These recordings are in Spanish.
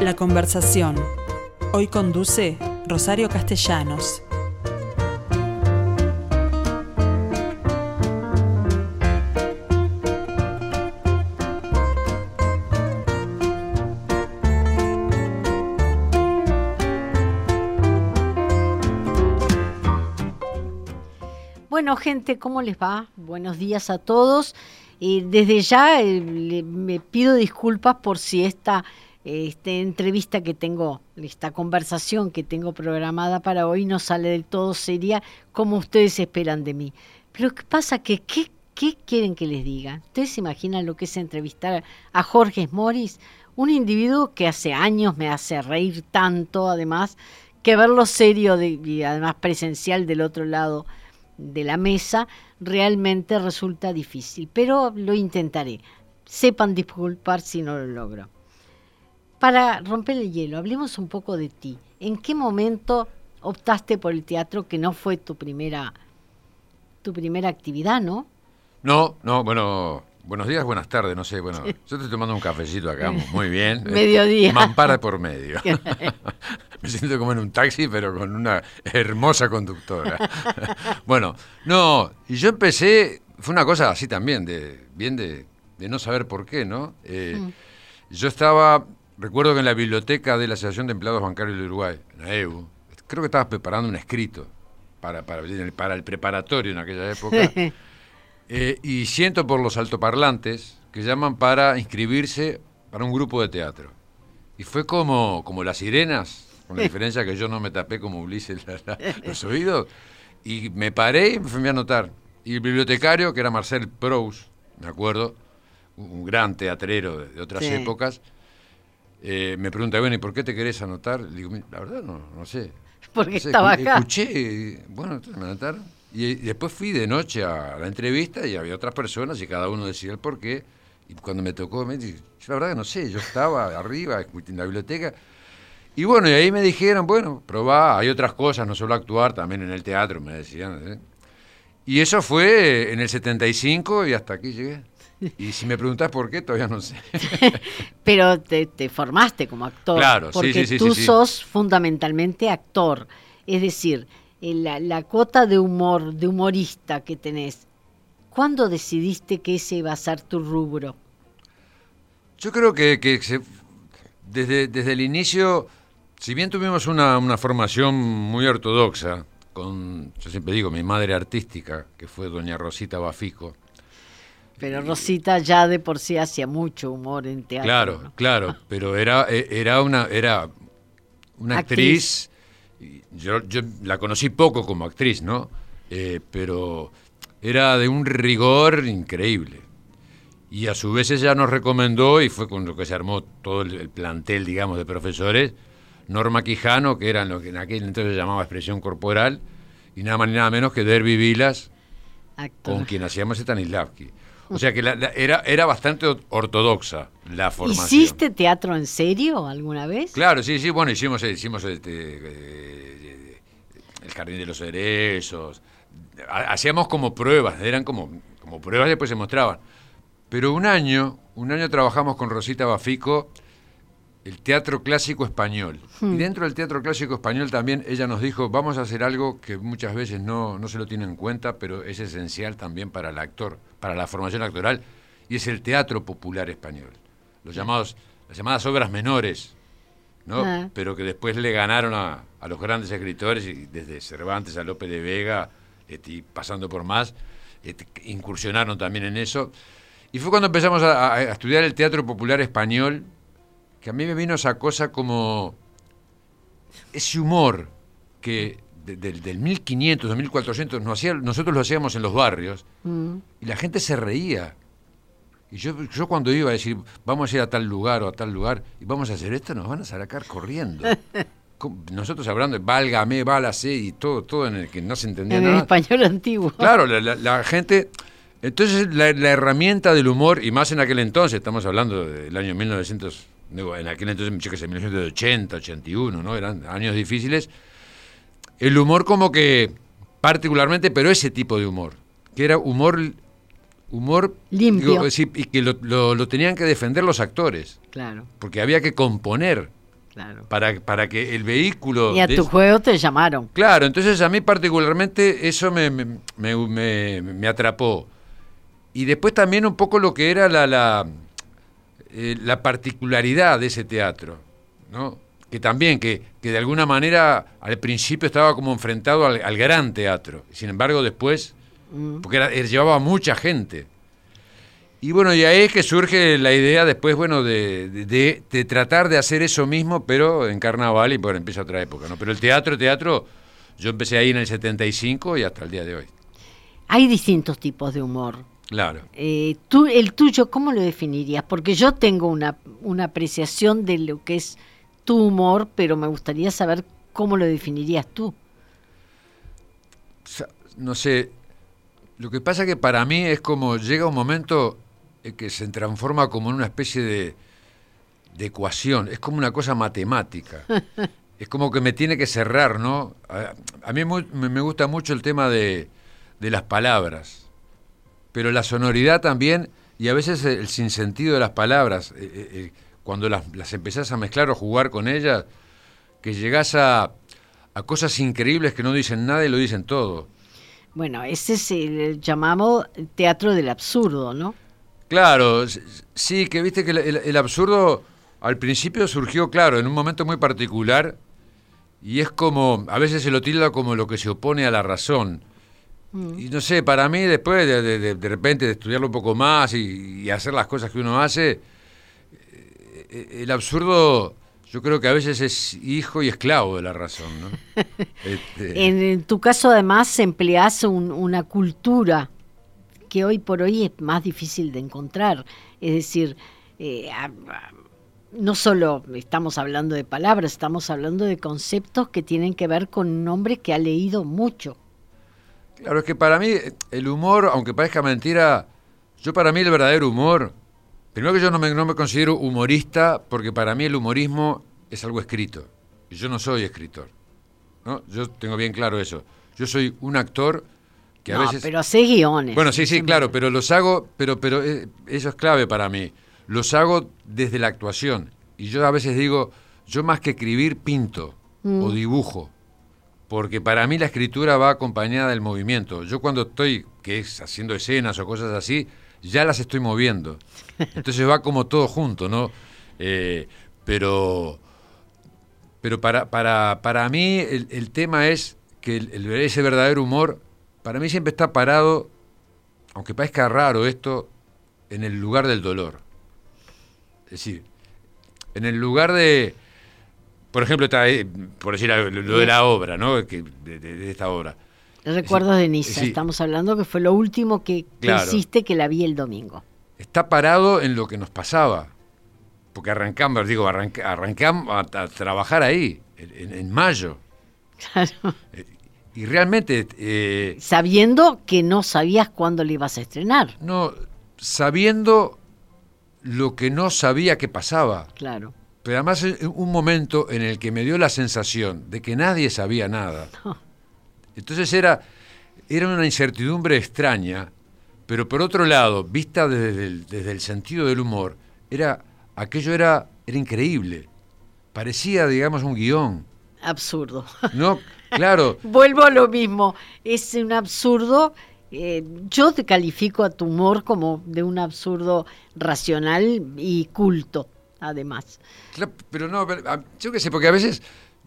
La conversación. Hoy conduce Rosario Castellanos. Bueno, gente, ¿cómo les va? Buenos días a todos. Eh, desde ya eh, me pido disculpas por si esta este, entrevista que tengo, esta conversación que tengo programada para hoy no sale del todo seria como ustedes esperan de mí. Pero ¿qué pasa? Que, ¿qué, ¿Qué quieren que les diga? ¿Ustedes se imaginan lo que es entrevistar a Jorge Morris? Un individuo que hace años me hace reír tanto, además, que verlo serio de- y además presencial del otro lado de la mesa realmente resulta difícil, pero lo intentaré. Sepan disculpar si no lo logro. Para romper el hielo, hablemos un poco de ti. ¿En qué momento optaste por el teatro que no fue tu primera tu primera actividad, no? No, no, bueno, buenos días, buenas tardes, no sé, bueno, yo estoy tomando un cafecito acá, muy bien. Mediodía. Mampara por medio. Me siento como en un taxi, pero con una hermosa conductora. bueno, no, y yo empecé, fue una cosa así también, de bien de, de no saber por qué, ¿no? Eh, Yo estaba, recuerdo que en la biblioteca de la Asociación de Empleados Bancarios del Uruguay, en la EBU, creo que estaba preparando un escrito para, para, para el preparatorio en aquella época. Eh, y siento por los altoparlantes que llaman para inscribirse para un grupo de teatro. Y fue como, como las sirenas, con la diferencia que yo no me tapé como Ulises la- la- los oídos. Y me paré y me fui a anotar. Y el bibliotecario, que era Marcel Proust, me acuerdo, un un gran teatrero de, de otras Sí. épocas, eh, me pregunta, bueno, ¿y por qué te querés anotar? Le digo, la verdad no, no sé. Porque No sé, estaba escu- acá. Escuché, y, bueno, entonces me anotaron. Y, y después fui de noche a la entrevista y había otras personas y cada uno decía el por qué. Y cuando me tocó, me dije, yo la verdad no sé, yo estaba arriba en la biblioteca. Y bueno, y ahí me dijeron, bueno, probá, hay otras cosas, no solo actuar, también en el teatro, me decían. ¿eh? Y eso fue en el 75 y hasta aquí llegué. Y si me preguntás por qué, todavía no sé. Pero te, te formaste como actor. Claro, sí, porque sí, sí, tú sí, sos fundamentalmente actor. Es decir, eh, la, la cuota de humor, de humorista que tenés, ¿cuándo decidiste que ese iba a ser tu rubro? Yo creo que, que se- desde, desde el inicio, si bien tuvimos una, una formación muy ortodoxa, con, yo siempre digo, mi madre artística, que fue doña Rosita Bafico. Pero Rosita ya de por sí hacía mucho humor en teatro. Claro, ¿no? claro, pero era, eh, era una, era una actriz. Yo, yo la conocí poco como actriz, ¿no? Eh, pero era de un rigor increíble. Y a su vez ella nos recomendó, y fue con lo que se armó todo el, el plantel, digamos, de profesores, Norma Quijano, que era lo que en aquel entonces se llamaba expresión corporal, y nada más ni nada menos que Derby Vilas, Actor. con quien hacíamos Stanislavski. O sea que la- la- era, era bastante or- ortodoxa la formación. ¿Hiciste teatro en serio alguna vez? Claro, sí, sí, bueno, hicimos, hicimos este, eh, el Jardín de los Cerezos. Ha- Hacíamos como pruebas, eran como, como pruebas y después se mostraban. Pero un año, un año trabajamos con Rosita Bafico el teatro clásico español. Y dentro del teatro clásico español también ella nos dijo, vamos a hacer algo que muchas veces no, no se lo tiene en cuenta, pero es esencial también para el actor, para la formación actoral, y es el teatro popular español. Los llamados, las llamadas obras menores, ¿no? Ah. Pero que después le ganaron a, a los grandes escritores, y desde Cervantes a Lope de Vega, este, y pasando por más, este, incursionaron también en eso. Y fue cuando empezamos a- a estudiar el teatro popular español, que a mí me vino esa cosa como ese humor que de- del, del 1500, 1400, nos hacía- nosotros lo hacíamos en los barrios Mm. y la gente se reía. Y yo, yo cuando iba a decir, vamos a ir a tal lugar o a tal lugar y vamos a hacer esto, nos van a sacar corriendo. Nosotros hablando de válgame, válase y todo, todo en el que no se entendía En nada. español antiguo. Claro, la, la- la gente. Entonces, la, la herramienta del humor, y más en aquel entonces, estamos hablando del año 1900, digo, en aquel entonces, yo qué sé, 1980, 81, ¿no? Eran años difíciles. El humor, como que, particularmente, pero ese tipo de humor, que era humor. Humor Limpio. sí, y que lo, lo- lo tenían que defender los actores, Claro. porque había que componer Claro. Para, para que el vehículo... Y a tu juego te llamaron. Claro, entonces a mí particularmente eso me, me, me- me- me atrapó. Y después también un poco lo que era la, la, eh, la particularidad de ese teatro, ¿no? Que también, que, que de alguna manera al principio estaba como enfrentado al, al gran teatro. Sin embargo, después, Mm. porque era- eh, llevaba mucha gente. Y bueno, y ahí es que surge la idea después, bueno, de, de- de- de tratar de hacer eso mismo, pero en carnaval y bueno, empieza otra época, ¿no? Pero el teatro, teatro, yo empecé ahí en el 75 y hasta el día de hoy. Hay distintos tipos de humor. Claro. Eh, tú, el tuyo, ¿cómo lo definirías? Porque yo tengo una, una apreciación de lo que es tu humor, pero me gustaría saber cómo lo definirías tú. No sé, lo que pasa que para mí es como llega un momento en que se transforma como en una especie de, de ecuación, es como una cosa matemática. es como que me tiene que cerrar, ¿no? A, a mí me gusta mucho el tema de, de las palabras, pero la sonoridad también, y a veces el sinsentido de las palabras, eh, eh, eh, cuando las, las empezás a mezclar o jugar con ellas, que llegás a, a cosas increíbles que no dicen nada y lo dicen todo. Bueno, ese es el teatro del absurdo, ¿no? Claro, sí, que viste que el, el- el absurdo al principio surgió, claro, en un momento muy particular y es como, a veces se lo tilda como lo que se opone a la razón. Y no sé, para mí después de, de- repente de estudiarlo un poco más y, y hacer las cosas que uno hace, eh, eh, el absurdo yo creo que a veces es hijo y esclavo de la razón, ¿no? Este, En, en tu caso, además, empleas un- una cultura que hoy por hoy es más difícil de encontrar. Es decir, eh, no solo estamos hablando de palabras, estamos hablando de conceptos que tienen que ver con un hombre que ha leído mucho. Claro, es que para mí el humor, aunque parezca mentira, yo para mí el verdadero humor, primero que yo no me, no me considero humorista, porque para mí el humorismo es algo escrito. Y yo no soy escritor. ¿no? Yo tengo bien claro eso. Yo soy un actor que a no, veces... pero hace guiones. Bueno, sí, sí, claro, pero los hago, pero, pero eh, eso es clave para mí. Los hago desde la actuación. Y yo a veces digo, yo más que escribir, pinto o dibujo. Porque para mí la escritura va acompañada del movimiento. Yo cuando estoy, que es haciendo escenas o cosas así, ya las estoy moviendo. Entonces va como todo junto, ¿no? Eh, pero pero para, para, para mí el, el tema es que el- ese verdadero humor, para mí siempre está parado, aunque parezca raro esto, en el lugar del dolor. Es decir, en el lugar de, por ejemplo, está, eh, por decir lo de la obra, ¿no? Que- de, esta obra. Recuerdos de Niza, sí. estamos hablando que fue lo último que, que Claro. hiciste que la vi el domingo. Está parado en lo que nos pasaba. Porque arrancamos, digo, arranca- arrancamos a, a trabajar ahí, en, en mayo. Claro. Y realmente, eh, Sabiendo que no sabías cuándo le ibas a estrenar. no, sabiendo lo que no sabía que pasaba. Claro. Pero además un momento en el que me dio la sensación de que nadie sabía nada. Entonces era, era una incertidumbre extraña, pero por otro lado, vista desde el, desde el sentido del humor, era, aquello era, era increíble. Parecía, digamos, un guion. Absurdo. No, claro, Vuelvo a lo mismo. Es un absurdo. eh, yo te califico a tu humor como de un absurdo racional y culto, además. Claro, pero no, pero, yo qué sé, porque a veces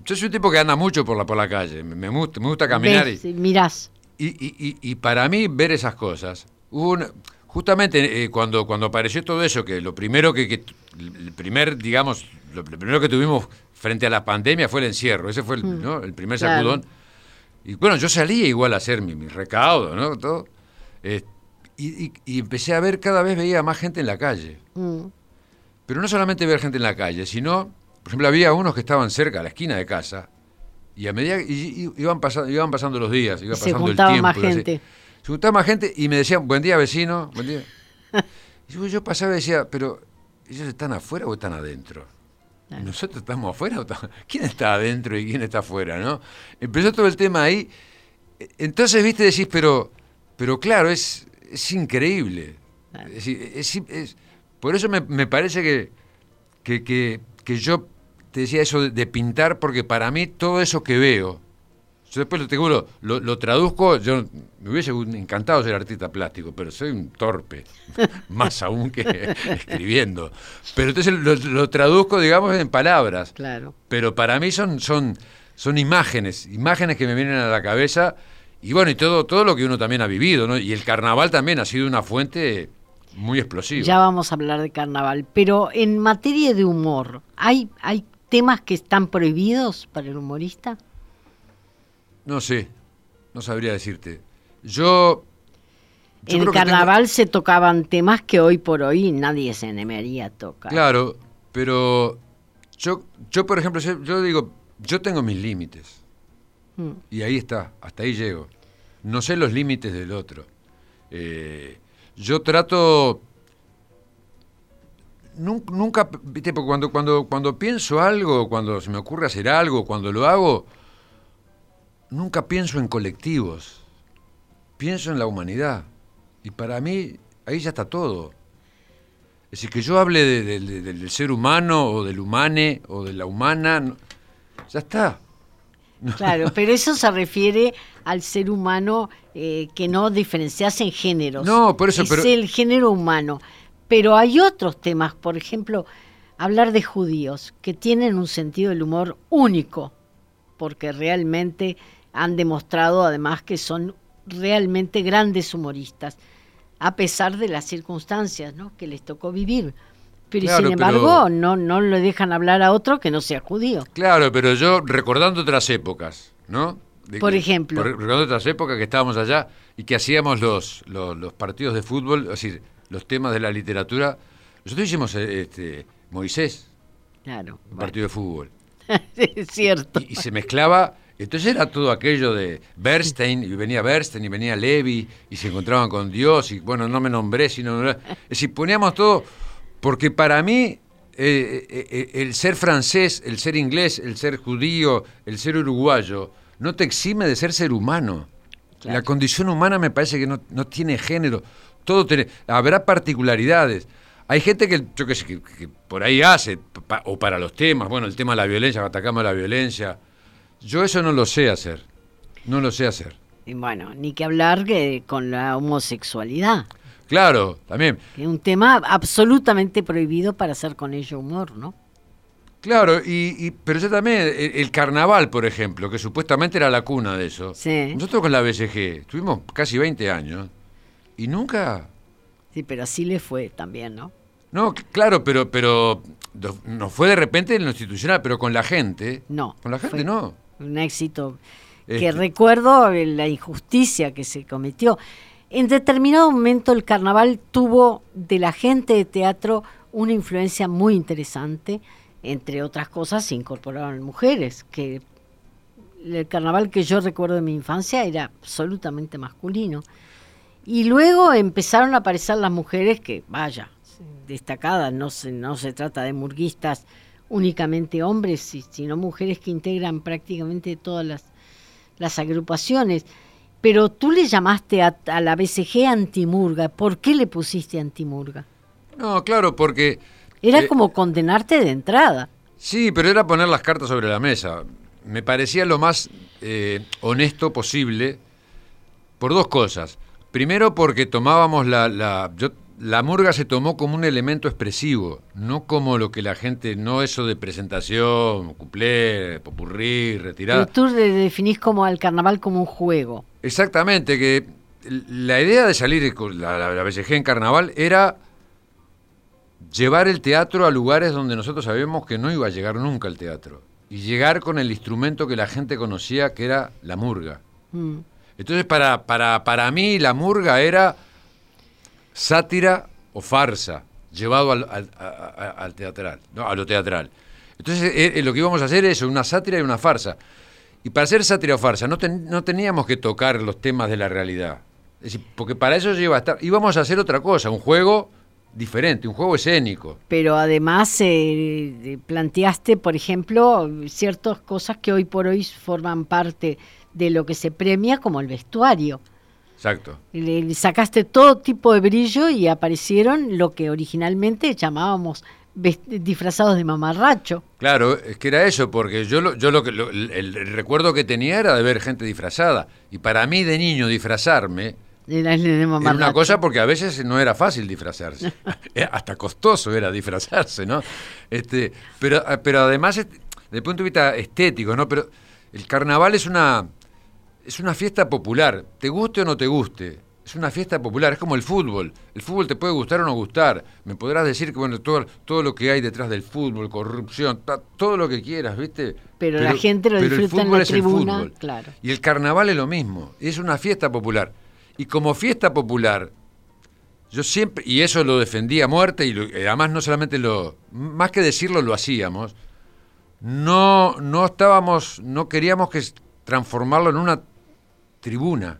yo soy un tipo que anda mucho por la, por la calle, me, me gusta, me gusta caminar Ves, y, mirás. y, y- y- y para mí ver esas cosas, hubo una- justamente eh, cuando, cuando apareció todo eso, que lo primero que, que- el primer, digamos, lo, lo primero que tuvimos frente a la pandemia fue el encierro, ese fue el, ¿no? el primer claro. sacudón. Y bueno, yo salía igual a hacer mi, mi recaudo, ¿no? Todo. Eh, y, y- y empecé a ver, cada vez veía más gente en la calle. Mm, Pero no solamente ver gente en la calle, sino, por ejemplo, había unos que estaban cerca, a la esquina de casa, y a medida y- iban, pasando, iban pasando los días, iba Y se pasando el juntaba tiempo. más gente. Se juntaba más gente y me decían, buen día vecino, buen día. Y yo, yo pasaba y decía, pero ¿ellos están afuera o están adentro? ¿Y Claro. ¿Nosotros estamos afuera o estamos- ¿Quién está adentro y quién está afuera? ¿no? Empezó todo el tema ahí. E- Entonces, viste, decís, pero, pero claro, es, es increíble. Claro. Es decir, es- es- por eso me, me parece que, que, que- que yo te decía eso de, de pintar, porque para mí todo eso que veo, yo después te juro, lo, lo traduzco, yo me hubiese encantado ser artista plástico, pero soy un torpe, más aún que escribiendo. Pero entonces lo, lo traduzco, digamos, en palabras. Claro. Pero para mí son, son, son imágenes, imágenes que me vienen a la cabeza y bueno, y todo, todo lo que uno también ha vivido, ¿no? Y el carnaval también ha sido una fuente muy explosiva. Ya vamos a hablar de carnaval, pero en materia de humor, ¿hay, hay temas que están prohibidos para el humorista? No sé, no sabría decirte. Yo... yo en el tengo- carnaval se tocaban temas que hoy por hoy nadie se animaría a tocar. Claro, pero yo, yo por ejemplo, yo, yo digo, yo tengo mis límites. Mm. Y ahí está, hasta ahí llego. No sé los límites del otro. Eh, yo trato... nun- Nunca, porque cuando, cuando, cuando pienso algo, cuando se me ocurre hacer algo, cuando lo hago, nunca pienso en colectivos. Pienso en la humanidad. Y para mí, ahí ya está todo. Es decir, que yo hable de- de- de- del ser humano o del humane o de la humana, ya está. Claro, pero eso se refiere al ser humano eh, que no diferencias en géneros. No, por eso, Es pero- el género humano. Pero hay otros temas, por ejemplo, hablar de judíos que tienen un sentido del humor único, porque realmente han demostrado además que son realmente grandes humoristas, a pesar de las circunstancias ¿no? que les tocó vivir. Pero Claro, sin pero- embargo, no, no le dejan hablar a otro que no sea judío. Claro, pero yo recordando otras épocas, ¿no? De- Por ejemplo. por- recordando otras épocas que estábamos allá y que hacíamos los, los, los partidos de fútbol, es decir, los temas de la literatura. Nosotros hicimos eh, este, Moisés, Claro, un bueno, partido de fútbol. es cierto. Y, y se mezclaba, entonces era todo aquello de Bernstein, y venía Bernstein, y venía Levi, y se encontraban con Dios, y bueno, no me nombré, sino... Es decir, poníamos todo, porque para mí eh, eh, eh, el ser francés, el ser inglés, el ser judío, el ser uruguayo, no te exime de ser ser humano. Claro. La condición humana me parece que no, no tiene género, todo tiene, habrá particularidades. Hay gente que, yo qué sé, que, que por ahí hace, pa- o para los temas, bueno, el tema de la violencia, atacamos a la violencia. Yo eso no lo sé hacer, no lo sé hacer. Y bueno, ni que hablar que con la homosexualidad, Claro, también, que un tema absolutamente prohibido para hacer con ello humor, ¿no? claro, y, y- pero yo también, el, el carnaval, por ejemplo, que supuestamente era la cuna de eso. Sí. Nosotros con la BCG estuvimos casi 20 años y nunca Sí, pero así le fue también, ¿no? No, claro, pero, pero no fue de repente en lo institucional, pero con la gente. No. Con la gente no. Un éxito que Este- recuerdo la injusticia que se cometió. En determinado momento el carnaval tuvo de la gente de teatro una influencia muy interesante. Entre otras cosas se incorporaron mujeres, que el carnaval que yo recuerdo de mi infancia era absolutamente masculino. Y luego empezaron a aparecer las mujeres que, vaya, destacadas, no se, no se trata de murguistas únicamente hombres, si- sino mujeres que integran prácticamente todas las, las agrupaciones. Pero tú le llamaste a, a la BCG antimurga. ¿Por qué le pusiste antimurga? No, claro, porque. Era eh, como condenarte de entrada. Sí, pero era poner las cartas sobre la mesa. Me parecía lo más eh, honesto posible por dos cosas. Primero, porque tomábamos la, la, yo- la murga se tomó como un elemento expresivo, no como lo que la gente, no eso de presentación, cuplé, popurrí, retirada. Pero tú le definís como al carnaval como un juego. Exactamente, que la idea de salir con la, la, la BCG en carnaval era llevar el teatro a lugares donde nosotros sabíamos que no iba a llegar nunca el teatro. Y llegar con el instrumento que la gente conocía, que era la murga. Mm. Entonces, para, para, para mí, la murga era sátira o farsa, llevado al, al- a- a- al teatral, ¿no? a lo teatral. Entonces, eh, eh, lo que íbamos a hacer es una sátira y una farsa. Y para hacer sátira o farsa, no, ten- no teníamos que tocar los temas de la realidad. Es decir, porque para eso iba a estar. Íbamos a hacer otra cosa, un juego diferente, un juego escénico. Pero además eh, planteaste, por ejemplo, ciertas cosas que hoy por hoy forman parte de lo que se premia como el vestuario. Exacto. Le, le sacaste todo tipo de brillo y aparecieron lo que originalmente llamábamos disfrazados de mamarracho. Claro, es que era eso, porque yo lo, yo lo que el, recuerdo que tenía era de ver gente disfrazada. Y para mí de niño disfrazarme era, una cosa porque a veces no era fácil disfrazarse. Hasta costoso era disfrazarse, ¿no? Este, pero, pero además, desde el punto de vista estético, ¿no? Pero el carnaval es una, es una fiesta popular, te guste o no te guste es una fiesta popular, es como el fútbol. El fútbol te puede gustar o no gustar. Me podrás decir que bueno, todo, todo lo que hay detrás del fútbol, corrupción, todo lo que quieras, ¿viste? Pero, la gente lo disfruta en la tribuna, claro. Y el carnaval es lo mismo, es una fiesta popular. Y como fiesta popular, yo siempre, y eso lo defendía a muerte, y eh, además no solamente lo, más que decirlo, lo hacíamos, no, no estábamos, no queríamos que transformarlo en una tribuna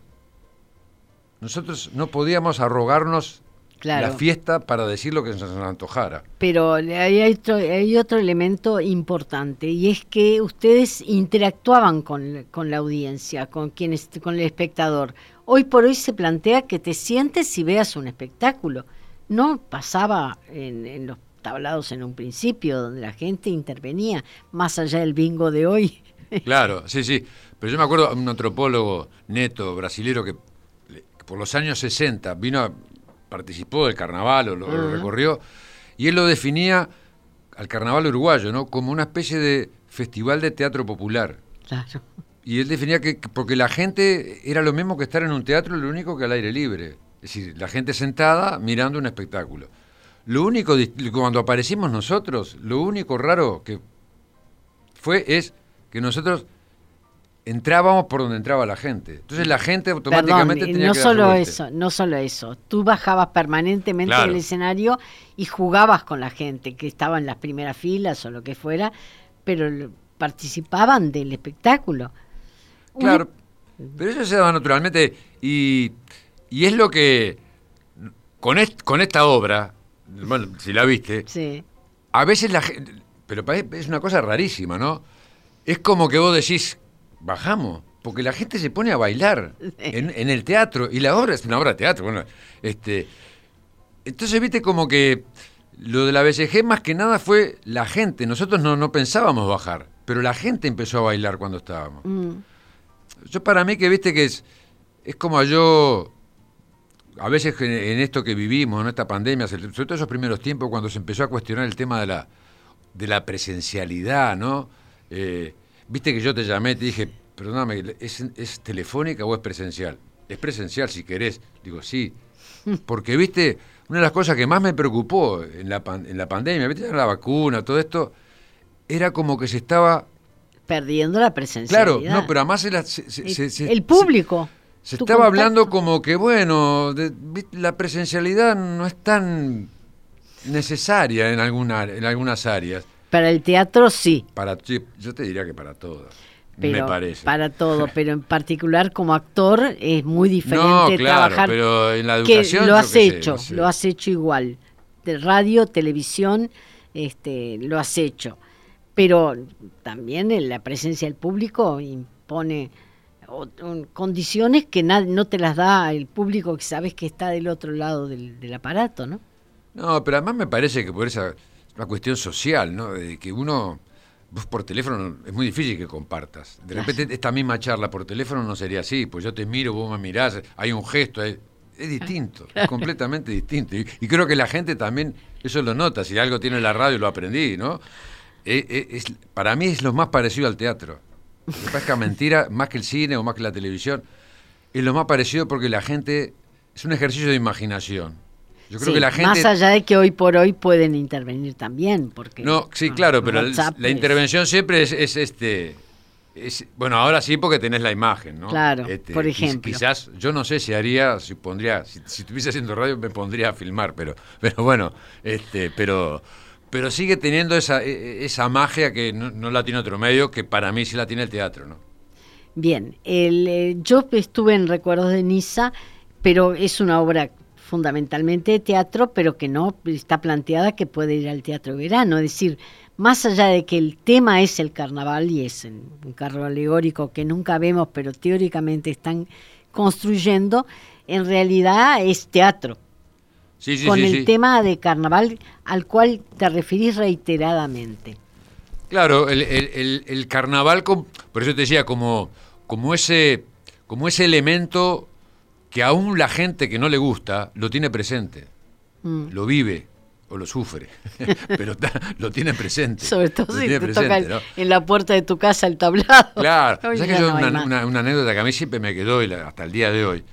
nosotros no podíamos arrogarnos la fiesta para decir lo que se nos antojara. Pero hay otro, hay otro elemento importante y es que ustedes interactuaban con, la audiencia, con, quienes, con el espectador. Hoy por hoy se plantea que te sientes y veas un espectáculo. No pasaba en, en los tablados en un principio, donde la gente intervenía, más allá del bingo de hoy. Claro, sí, sí. Pero yo me acuerdo de un antropólogo neto, brasilero, que por los años 60 vino, participó del carnaval o lo, recorrió, y él lo definía al carnaval uruguayo, ¿no? Como una especie de festival de teatro popular. Claro. Y él definía que, porque la gente era lo mismo que estar en un teatro, lo único que al aire libre. Es decir, la gente sentada mirando un espectáculo. Lo único, cuando aparecimos nosotros, lo único raro que fue es que nosotros entrábamos por donde entraba la gente. Entonces la gente automáticamente tenía no solo eso, no solo eso. Tú bajabas permanentemente del escenario y jugabas con la gente que estaba en las primeras filas o lo que fuera, pero participaban del espectáculo. Claro, pero eso se daba naturalmente y, y es lo que con, con esta obra, bueno, si la viste, a veces la gente, pero es una cosa rarísima, ¿no? Es como que vos decís, bajamos, porque la gente se pone a bailar en, el teatro, y la obra es una obra de teatro. Bueno, este, entonces, viste, como que lo de la BCG más que nada fue la gente. Nosotros no, no pensábamos bajar, pero la gente empezó a bailar cuando estábamos. Mm. Yo para mí que, viste, que es, es como yo, a veces en esto que vivimos, en esta pandemia, sobre todo esos primeros tiempos, cuando se empezó a cuestionar el tema de la, de la presencialidad, ¿no? Eh, Viste que yo te llamé, te dije, perdóname, ¿es, telefónica o es presencial? Es presencial si querés. Digo, sí. Porque, viste, una de las cosas que más me preocupó en la, en la pandemia, viste, la vacuna, todo esto, era como que se estaba... Perdiendo la presencialidad. Claro, no, pero además el público. Se estaba hablando como que, bueno, la presencialidad no es tan necesaria en, alguna, en algunas áreas. Para el teatro sí. Para, yo te diría que para todo. me parece. Para todo, pero en particular como actor es muy diferente trabajar. Pero en la educación. Que lo has hecho, lo has hecho igual. De radio, televisión, este, lo has hecho. Pero también en la presencia del público impone condiciones que no te las da el público que sabes que está del otro lado del, del aparato, ¿no? No, pero además me parece que por esa una cuestión social, ¿no? De que uno, vos por teléfono es muy difícil que compartas. De repente esta misma charla por teléfono no sería así, pues yo te miro, vos me mirás, hay un gesto, es, distinto, es completamente distinto. Y, creo que la gente también eso lo nota, si algo tiene la radio lo aprendí, ¿no? Eh, eh, es, para mí es lo más parecido al teatro. Lo que mentira, más que el cine o más que la televisión, es lo más parecido porque la gente es un ejercicio de imaginación. Yo creo que la gente... Más allá de que hoy por hoy pueden intervenir también, porque... No, sí, claro, pero la intervención siempre es, este... bueno, ahora sí porque tenés la imagen, ¿no? Claro, este, por ejemplo. Quizás, yo no sé si haría, si pondría, si, estuviese haciendo radio me pondría a filmar, pero, pero bueno, este, pero, pero sigue teniendo esa, e, e, esa magia que no, la tiene otro medio, que para mí sí la tiene el teatro, ¿no? Bien, el, eh, yo estuve en Recuerdos de Niza, pero es una obra fundamentalmente de teatro, pero que no está planteada que puede ir al teatro verano. Es decir, más allá de que el tema es el carnaval y es un carro alegórico que nunca vemos, pero teóricamente están construyendo, en realidad es teatro. Sí, sí, con sí, el tema de carnaval al cual te referís reiteradamente. Claro, el, el- el- el carnaval, por eso te decía, como, como, ese, como ese elemento que aún la gente que no le gusta lo tiene presente, Mm. lo vive o lo sufre, pero lo tiene presente. Sobre todo si tiene te presente, toca el- ¿no? en la puerta de tu casa el tablado. Claro, Hoy ¿sabes ya que yo no una, más. una- una anécdota que a mí siempre me quedó y la- hasta el día de hoy.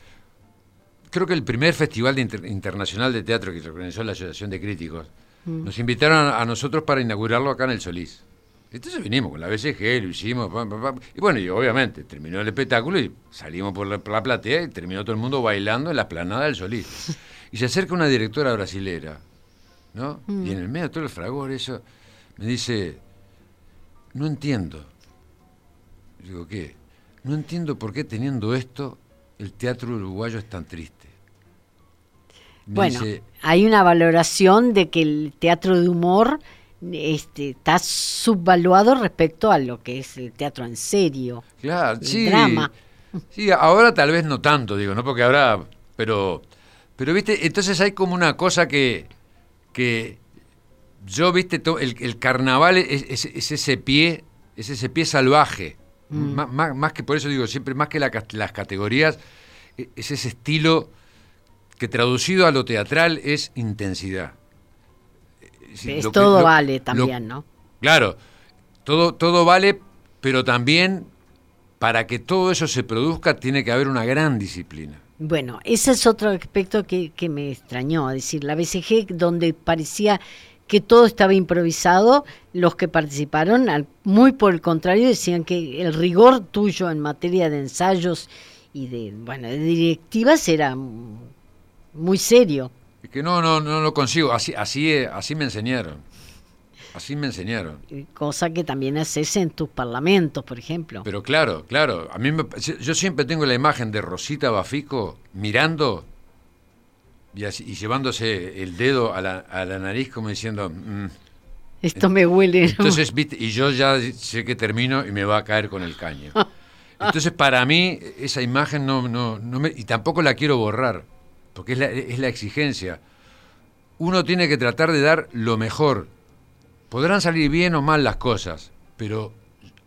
Creo que el primer festival de inter- internacional de teatro que se organizó la Asociación de Críticos, Mm. nos invitaron a, a nosotros para inaugurarlo acá en el Solís. Entonces vinimos con la BCG, lo hicimos, pam, pam, pam. y bueno, y obviamente terminó el espectáculo y salimos por la, por la platea y terminó todo el mundo bailando en la esplanada del Solís. Y se acerca una directora brasilera, ¿no? Mm. Y en el medio de todo el fragor, eso, me dice, no entiendo. Digo, ¿qué? No entiendo por qué teniendo esto el teatro uruguayo es tan triste. Me Bueno, dice, hay una valoración de que el teatro de humor este, está subvaluado respecto a lo que es el teatro en serio. claro, el sí. drama. Sí, ahora tal vez no tanto, digo, ¿no? Porque ahora, pero, pero viste, entonces hay como una cosa que, que yo, viste, to- el, el carnaval es, es- es ese pie, es ese pie salvaje. Mm. Má- Más, más que por eso digo, siempre más que la las categorías, e- es ese estilo que traducido a lo teatral es intensidad. Es decir, Es lo que- todo lo- vale lo- también, ¿no? Claro, todo, todo vale, pero también para que todo eso se produzca tiene que haber una gran disciplina. Bueno, ese es otro aspecto que, que me extrañó, es decir, la BCG donde parecía que todo estaba improvisado, los que participaron, al- muy por el contrario, decían que el rigor tuyo en materia de ensayos y de, bueno, de directivas era muy serio. Es que no, no, no lo consigo. Así, así, eh, así me enseñaron. Así me enseñaron. cosa que también haces en tus parlamentos, por ejemplo. Pero claro, claro. A mí me- yo siempre tengo la imagen de Rosita Bafico mirando y, así- y llevándose el dedo a la, a la nariz como diciendo. "Mm". Esto me huele. ¿no? Entonces, y yo ya sé que termino y me va a caer con el caño. Entonces, para mí, esa imagen no, no, no me, y tampoco la quiero borrar, porque es la, es la exigencia. Uno tiene que tratar de dar lo mejor. Podrán salir bien o mal las cosas, pero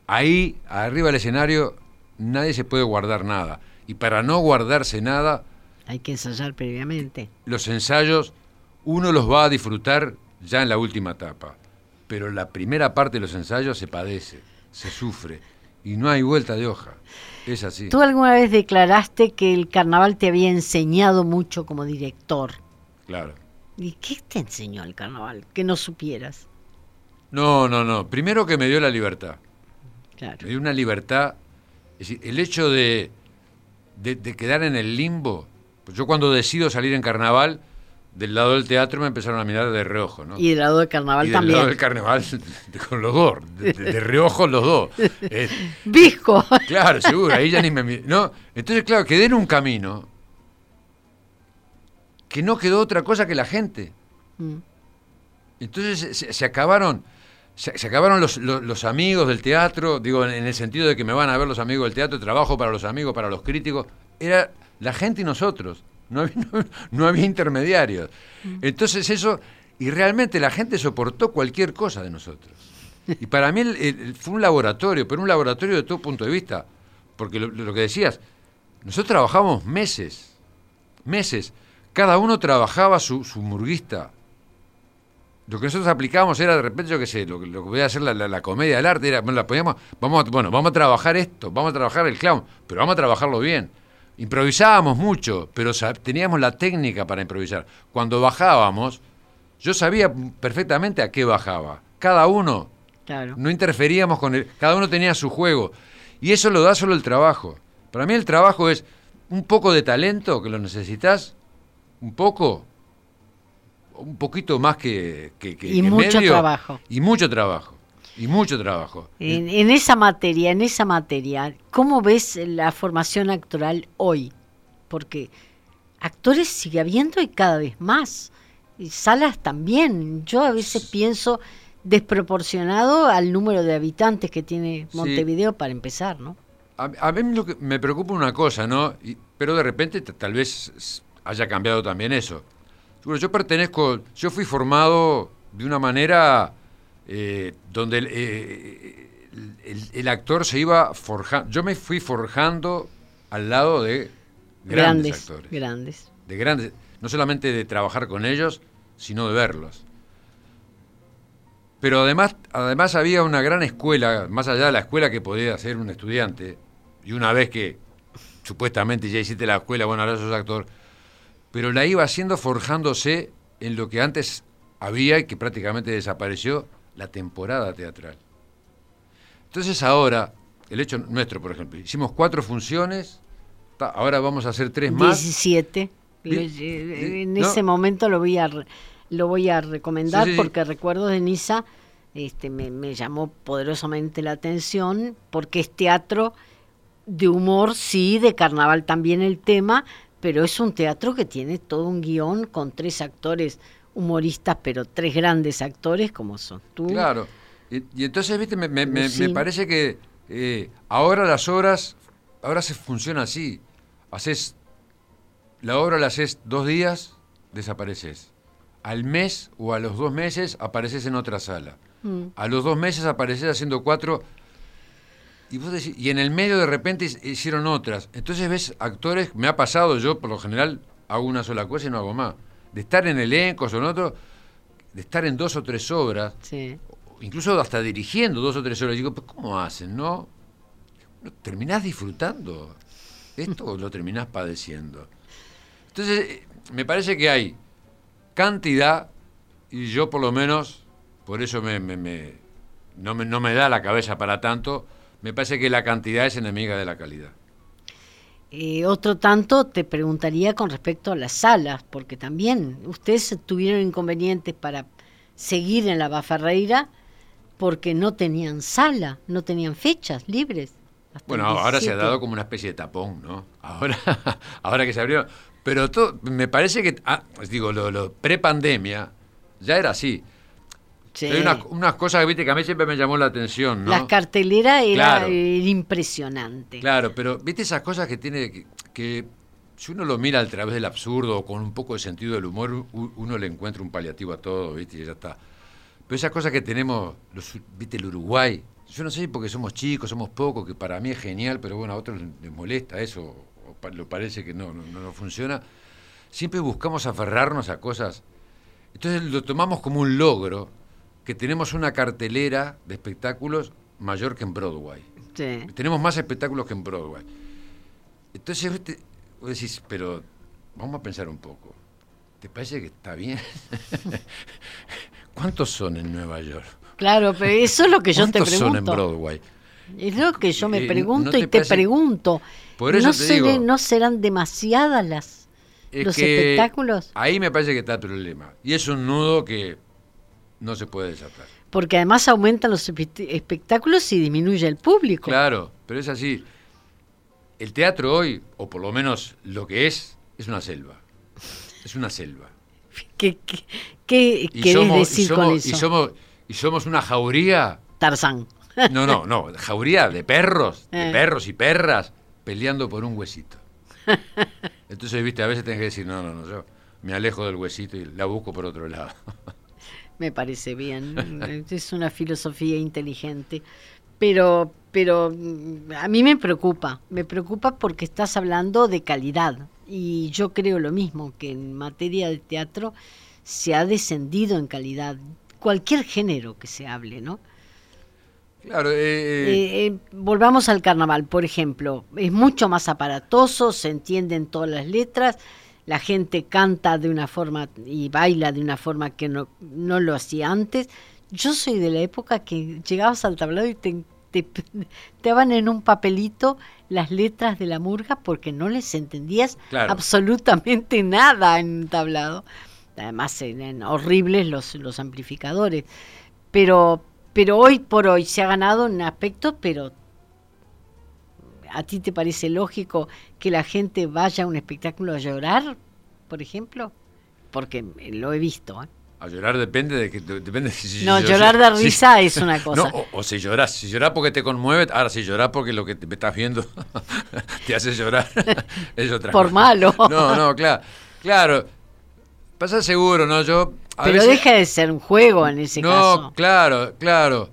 ahí, arriba del escenario, nadie se puede guardar nada. Y para no guardarse nada, Hay que ensayar previamente. los ensayos uno los va a disfrutar ya en la última etapa, pero la primera parte de los ensayos se padece, se sufre y no hay vuelta de hoja. Es así. Tú alguna vez declaraste que el carnaval te había enseñado mucho como director. Claro. ¿Y qué te enseñó el carnaval? Que no supieras. No, no, no. Primero que me dio la libertad. Claro. Me dio una libertad. Es decir, el hecho de, de, de quedar en el limbo. Pues yo cuando decido salir en carnaval, del lado del teatro me empezaron a mirar de reojo, ¿no? Y del lado del carnaval Y del también. lado del carnaval, con los dos, de, reojo los dos. Eh, Visco. Claro, seguro, ahí ya ni me No, entonces, claro, quedé en un camino que no quedó otra cosa que la gente. Mm. Entonces se- se, se acabaron, se, se acabaron los, los- los amigos del teatro, digo, en, en el sentido de que me van a ver los amigos del teatro, trabajo para los amigos, para los críticos. Era la gente y nosotros. No había, no- no había intermediarios. Entonces eso, y realmente la gente soportó cualquier cosa de nosotros. Y para mí el- el- fue un laboratorio, pero un laboratorio de todo punto de vista. Porque lo, lo que decías, nosotros trabajamos meses, meses. Cada uno trabajaba su, su murguista. Lo que nosotros aplicábamos era de repente, yo qué sé, lo, que- lo que podía hacer la, la- la comedia del arte era, bueno, la poníamos, vamos a, bueno, vamos a trabajar esto, vamos a trabajar el clown, pero vamos a trabajarlo bien. Improvisábamos mucho, pero teníamos la técnica para improvisar. Cuando bajábamos, yo sabía perfectamente a qué bajaba. Cada uno Claro. no interferíamos con él, cada uno tenía su juego. Y eso lo da solo el trabajo. Para mí el trabajo es un poco de talento que lo necesitas, un poco, un poquito más que, que, que- Y que mucho medio, trabajo. Y mucho trabajo. Y mucho trabajo. En, en esa materia, en esa materia, ¿cómo ves la formación actoral hoy? Porque actores sigue habiendo y cada vez más. Y salas también. Yo a veces pienso desproporcionado al número de habitantes que tiene Sí. Montevideo para empezar, ¿no? A, a mí lo que me preocupa una cosa, ¿no? Y- pero de repente tal vez haya cambiado también eso. Yo pertenezco, yo fui formado de una manera eh, donde el, eh, el- el actor se iba forjando. Yo me fui forjando al lado de grandes, Grandes, actores. grandes. De grandes, no solamente de trabajar con ellos, sino de verlos. Pero además, además había una gran escuela, más allá de la escuela que podía hacer un estudiante, y una vez que supuestamente ya hiciste la escuela, bueno, ahora sos actor, pero la iba haciendo forjándose en lo que antes había y que prácticamente desapareció, la temporada teatral. Entonces ahora, el hecho nuestro, por ejemplo, hicimos cuatro funciones, ahora vamos a hacer tres más. 17. Bien. Lo- eh, En No. ese momento lo voy a lo voy a recomendar Sí, sí, sí. porque recuerdo de Nisa este, me, me llamó poderosamente la atención porque es teatro de humor, sí, de carnaval también el tema, pero es un teatro que tiene todo un guion con tres actores humoristas, pero tres grandes actores como son tú. Claro. Y, y entonces, viste, me, me- me- me parece que eh, ahora las obras, ahora se funciona así. Haces, la obra la haces dos días, desapareces. Al mes o a los dos meses apareces en otra sala. Mm. A los dos meses apareces haciendo cuatro. Y, vos decís- y en el medio de repente hicieron otras. Entonces ves actores, me ha pasado, yo por lo general hago una sola cosa y no hago más. De estar en elencos o en otro, de estar en dos o tres obras, Sí. incluso hasta dirigiendo dos o tres horas. Digo, "¿Pero ¿cómo hacen, no? ¿No ¿Terminás disfrutando? Esto o lo terminás padeciendo. Entonces, eh, me parece que hay cantidad, y yo por lo menos, por eso me, me- me- no, me, no me da la cabeza para tanto, me parece que la cantidad es enemiga de la calidad. Eh, otro tanto te preguntaría con respecto a las salas, porque también ustedes tuvieron inconvenientes para seguir en la Baferreira porque no tenían sala, no tenían fechas libres. Bueno, ahora se ha 17. dado como una especie de tapón, ¿no? Ahora, ahora que se abrió. Pero todo, me parece que, ah, digo, lo, lo pre-pandemia ya era así. Sí. Hay unas, unas cosas que, viste, que a mí siempre me llamó la atención, ¿no? La cartelera era, Claro. era impresionante. Claro, pero viste esas cosas que tiene que, que si uno lo mira a través del absurdo o con un poco de sentido del humor, uno le encuentra un paliativo a todo, viste, y ya está. Pero esas cosas que tenemos, los, viste, el Uruguay, yo no sé si porque somos chicos, somos pocos, que para mí es genial, pero bueno, a otros les molesta eso, o pa- lo parece que no, no, no funciona. Siempre buscamos aferrarnos a cosas. Entonces lo tomamos como un logro que tenemos una cartelera de espectáculos mayor que en Broadway. Sí. Tenemos más espectáculos que en Broadway. Entonces, vos decís, pero vamos a pensar un poco. ¿Te parece que está bien? ¿Cuántos son en Nueva York? Claro, pero eso es lo que yo te ¿Cuántos son en pregunto. Broadway? Es lo que yo me Eh, pregunto ¿no te y te parece- pregunto. Por eso ¿No, te seré- digo. ¿No serán demasiadas las los espectáculos? Ahí me parece que está el problema. Y es un nudo que no se puede desatar. Porque además aumentan los espe- espectáculos y disminuye el público. Claro, pero es así. El teatro hoy, o por lo menos lo que es, es una selva. Es una selva. ¿Qué, qué, qué Y querés somos, y decir somos- con y eso? somos, y somos una jauría Tarzán. No, no, no, jauría de perros, de Eh. perros y perras peleando por un huesito. Entonces, viste, a veces tenés que decir, no, no, no, yo me alejo del huesito y la busco por otro lado. Me parece bien. es una filosofía inteligente. Pero, pero mm, a mí me preocupa. Me preocupa porque estás hablando de calidad. Y yo creo lo mismo, que en materia de teatro se ha descendido en calidad. Cualquier género que se hable, ¿no? Claro, eh, eh, Eh, eh, volvamos al carnaval, por ejemplo. Es mucho más aparatoso, se entienden todas las letras, la gente canta de una forma y baila de una forma que no, no lo hacía antes. Yo soy de la época que llegabas al tablado y te, te, te daban en un papelito las letras de la murga porque no les entendías Claro. absolutamente nada en un tablado. Además eran horribles los, los amplificadores. Pero, pero hoy por hoy se ha ganado un aspecto, pero ¿a ti te parece lógico que la gente vaya a un espectáculo a llorar, por ejemplo? Porque lo he visto. ¿eh? a llorar depende de que de- depende si- si- No, llorar de si- risa es una cosa. No, o, o si lloras, si lloras porque te conmueve, ahora si lloras porque lo que te me estás viendo te hace llorar, es otra Por cosa. malo. No, no, claro. Claro. Pasa seguro, ¿no? Yo. a Pero veces- deja de ser un juego en ese no, caso. claro, claro.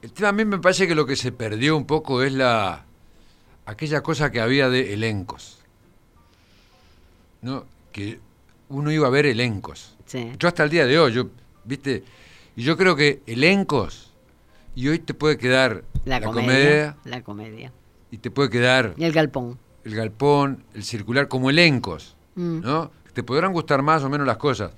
El tema a mí me parece que lo que se perdió un poco es la aquella cosa que había de elencos. ¿No? Que uno iba a ver elencos. Sí. Yo hasta el día de hoy, yo, ¿viste? Y yo creo que elencos y hoy te puede quedar La, la, comedia, comedia La comedia. y te puede quedar Y el galpón. el galpón, el circular como elencos, Mm. ¿no? Te podrán gustar más o menos las cosas,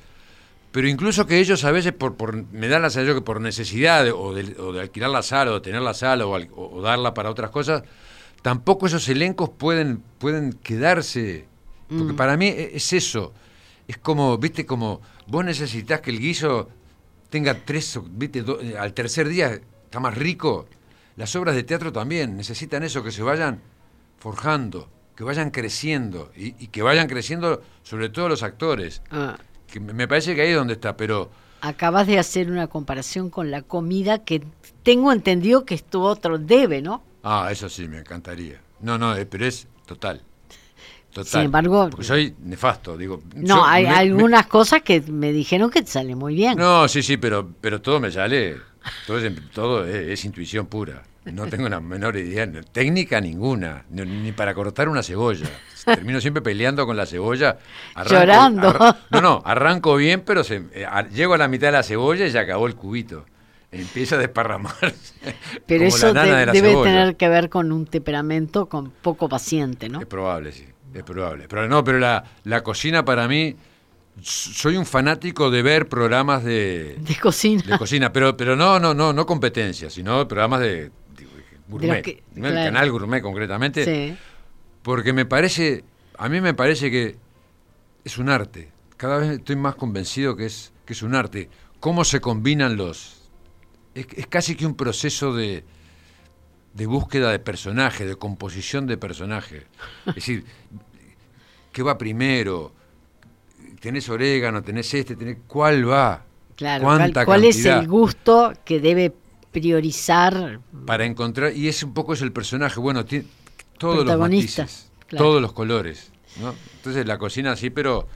pero incluso que ellos a veces, por, por me dan la sensación que por necesidad de- o, de, o de alquilar la sala o de tener la sala o, al- o- o darla para otras cosas, tampoco esos elencos pueden, pueden quedarse, porque Mm. para mí e- es eso, es como, viste, como vos necesitas que el guiso tenga tres, viste, do- eh, al tercer día está más rico. Las obras de teatro también necesitan eso, que se vayan forjando, que vayan creciendo y, y que vayan creciendo sobre todo los actores. Ah, Que me parece que ahí es donde está, pero acabas de hacer una comparación con la comida que tengo entendido que esto otro debe, ¿no? Ah, eso sí me encantaría. No, no, eh, pero es total. Total. Sin embargo- porque soy nefasto, digo. No, yo hay me- me- algunas cosas que me dijeron que te sale muy bien. No, sí, sí, pero, pero todo me sale, todo, es, todo es, es intuición pura. No tengo la menor idea, no- técnica ninguna, ni, ni para cortar una cebolla. Termino siempre peleando con la cebolla. Llorando. arra- no, no, arranco bien, pero se, eh, a- llego a la mitad de la cebolla y ya acabó el cubito. Empieza a desparramarse. Pero como eso la nana de- de la debe cebolla. tener que ver con un temperamento con poco paciente, ¿no? Es probable, sí, es probable. Pero no, pero la, la cocina para mí, soy un fanático de ver programas de, De cocina. de cocina, pero, pero no, no, no, no competencias, sino programas de, de gourmet, que- ¿no? el canal gourmet concretamente, Sí. porque me parece, a mí me parece que es un arte. Cada vez estoy más convencido que es, que es un arte. Cómo se combinan los, es, es casi que un proceso de, de búsqueda de personaje, de composición de personaje. Es decir, ¿qué va primero? Tenés orégano, tenés este, tenés, ¿cuál va? Claro, ¿Cuánta ¿cuál, cuál es el gusto que debe priorizar? para encontrar y es un poco es el personaje bueno tiene todos los matices claro. todos los colores ¿no? entonces la cocina sí pero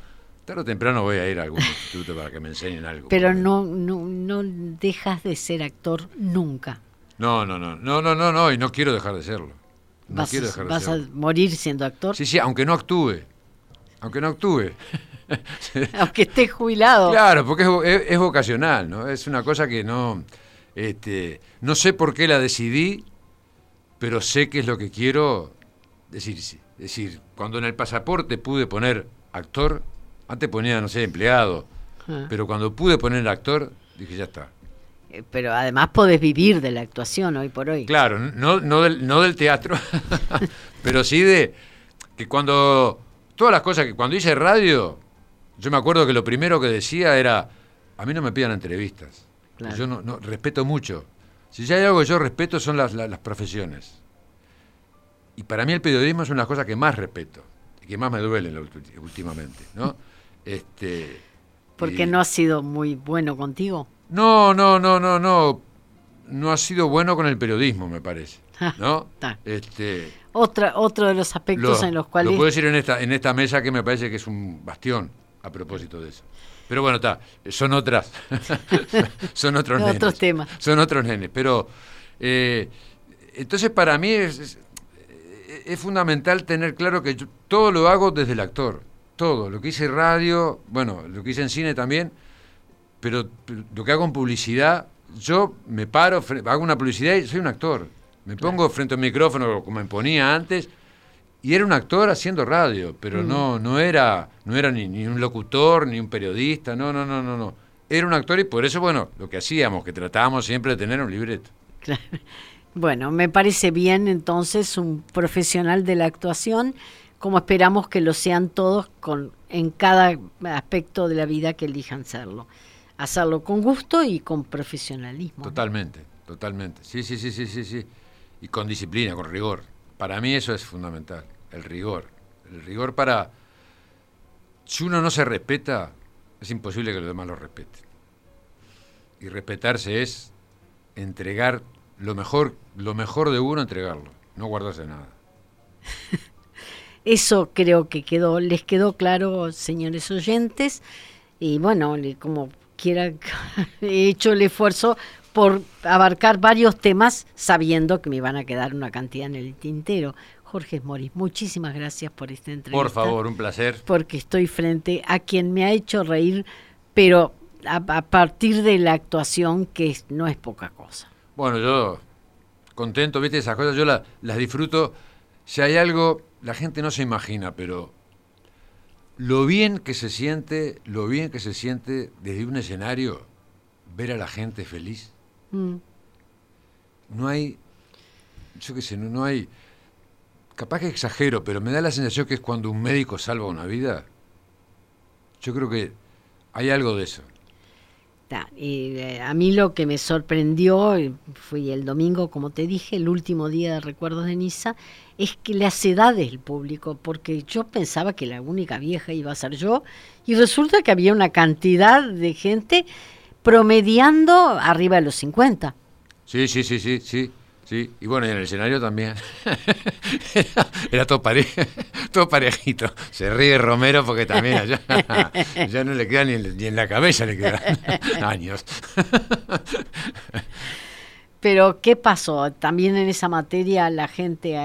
tarde o temprano voy a ir a algún instituto para que me enseñen algo Pero no, no, no dejas de ser actor nunca. no no no no no no no y no quiero dejar de serlo no vas quiero dejar de vas a morir siendo actor, sí sí aunque no actúe aunque no actúe aunque estés jubilado. Claro, porque es, es- es vocacional, ¿no? Es una cosa que no, este, no sé por qué la decidí, pero sé que es lo que quiero decir. Es decir, cuando en el pasaporte pude poner actor, antes ponía, no sé, empleado, Ah. pero cuando pude poner actor, dije, ya está. Eh, Pero además podés vivir de la actuación hoy por hoy. Claro, no, no, del, no del teatro, pero sí de que cuando, todas las cosas que cuando hice radio, yo me acuerdo que lo primero que decía era, a mí no me pidan entrevistas. Claro. Yo no, no- respeto mucho. Si ya hay algo que yo respeto son las, las, las profesiones. Y para mí el periodismo es una de las cosas que más respeto y que más me ulti- últimamente, ¿no? Este, Porque y- no ha sido muy bueno contigo. no, no, no, no, no. No ha sido bueno con el periodismo, me parece. ¿No? Este, Otra, otro de los aspectos lo, en los lo cuales puedo decir en esta, en esta mesa que me parece que es un bastión a propósito de eso. Pero bueno, está, son otras. son otros nenes. Otros temas. Son otros nenes. Pero eh, entonces para mí es, es, es fundamental tener claro que yo todo lo hago desde el actor. Todo. Lo que hice en radio, bueno, lo que hice en cine también, pero lo que hago en publicidad, yo me paro, hago una publicidad y soy un actor. Me pongo frente a un micrófono como me ponía antes y era un actor haciendo radio, pero no no era no era ni, ni un locutor ni un periodista, no, no, no, no, no. Era un actor y por eso, bueno, lo que hacíamos, que tratábamos siempre de tener un libreto. Claro. Bueno, me parece bien entonces un profesional de la actuación, como esperamos que lo sean todos con, en cada aspecto de la vida que elijan serlo. Hacerlo con gusto y con profesionalismo. Totalmente, totalmente. Sí, sí, sí, sí, sí, sí. Y con disciplina, con rigor. Para mí eso es fundamental, el rigor. El rigor para... Si uno no se respeta, es imposible que los demás lo respeten. Y respetarse es entregar lo mejor, lo mejor de uno, entregarlo, no guardarse nada. Eso creo que quedó, les quedó claro, señores oyentes. y bueno, como quiera, he hecho el esfuerzo por abarcar varios temas sabiendo que me van a quedar una cantidad en el tintero. Jorge Moris, muchísimas gracias por esta entrevista. Por favor, un placer. Porque estoy frente a quien me ha hecho reír, pero a, partir de la actuación, que no es poca cosa. Bueno, yo contento, viste, esas cosas yo las disfruto. Si hay algo, la gente no se imagina, pero lo bien que se siente, lo bien que se siente desde un escenario ver a la gente feliz. Mm. No hay, yo qué sé, no, hay, capaz que exagero, pero me da la sensación que es cuando un médico salva una vida. Yo creo que hay algo de eso. Y, eh, a mí lo que me sorprendió, fue el domingo, como te dije, el último día de recuerdos de Niza, es que las edades del público, porque yo pensaba que la única vieja iba a ser yo, y resulta que había una cantidad de gente promediando arriba de los 50. Sí, sí, sí, sí, sí. Sí, y bueno, y en el escenario también. era, todo, todo parejito. Se ríe Romero porque también ya, ya no le queda ni, ni en la cabeza, le quedan años. Pero, ¿qué pasó? También en esa materia la gente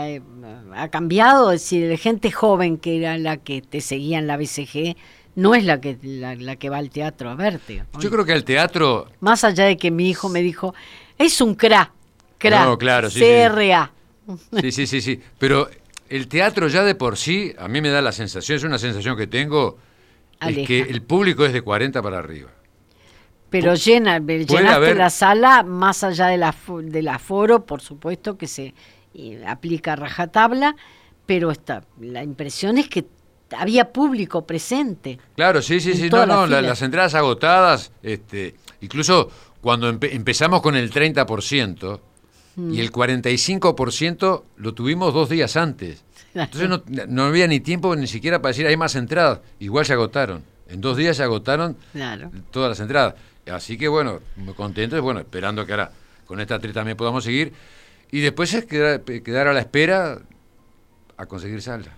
ha, cambiado, es decir, la gente joven que era la que te seguía en la BCG no es la que, la, que va al teatro a verte. Yo creo que al teatro... Más allá de que mi hijo me dijo, es un cra, cra, no, claro, sí, CRA. Sí. sí, sí, sí, pero el teatro ya de por sí, a mí me da la sensación, es una sensación que tengo, es que el público es de 40 para arriba. Pero llena, llenaste la sala más allá de la, del aforo, por supuesto que se eh, aplica rajatabla, pero está, la impresión es que había público presente. Claro, sí, sí, sí, no, no, las entradas agotadas, este, incluso cuando empezamos con el 30% mm. y el 45% lo tuvimos dos días antes. Entonces no, había ni tiempo ni siquiera para decir hay más entradas. Igual se agotaron. En dos días se agotaron todas las entradas. Así que bueno, muy contento y bueno, esperando que ahora con esta actriz también podamos seguir. Y después es quedar, quedar a la espera a conseguir salda.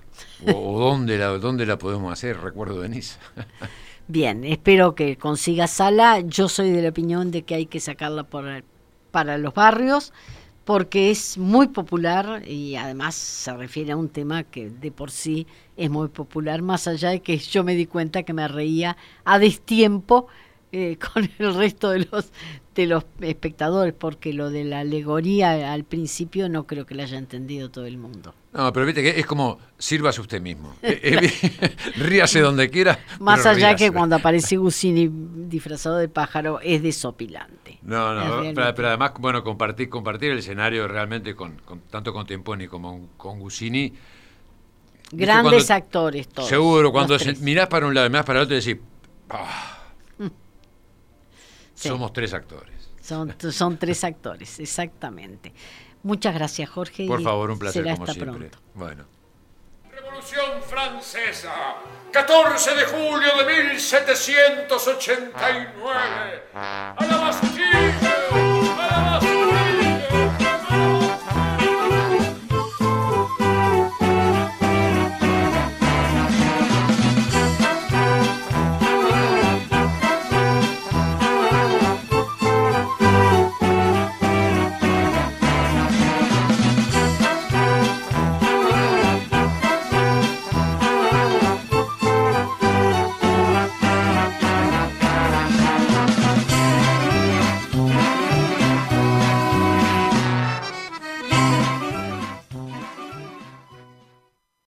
O, dónde, la, dónde la podemos hacer, recuerdo Denise. Bien, espero que consiga sala. Yo soy de la opinión de que hay que sacarla por, para los barrios porque es muy popular y además se refiere a un tema que de por sí es muy popular, más allá de que yo me di cuenta que me reía a destiempo eh, con el resto de los de los espectadores, porque lo de la alegoría al principio no creo que la haya entendido todo el mundo. No, pero viste que es como sírvase usted mismo. Eh, eh, ríase donde quiera. Más allá que cuando aparece Gusini disfrazado de pájaro es desopilante. No, no, pero, además, bueno, compartir, compartir el escenario realmente con, tanto con Temponi como con Gusini. Grandes actores todos. Seguro, cuando mirás para un lado y mirás para el otro y decís, ah, somos tres actores. Son, son tres actores, exactamente. Muchas gracias, Jorge. Por favor, un placer como siempre. Pronto. Bueno. Revolución Francesa, 14 de julio de 1789. A la Bastilla.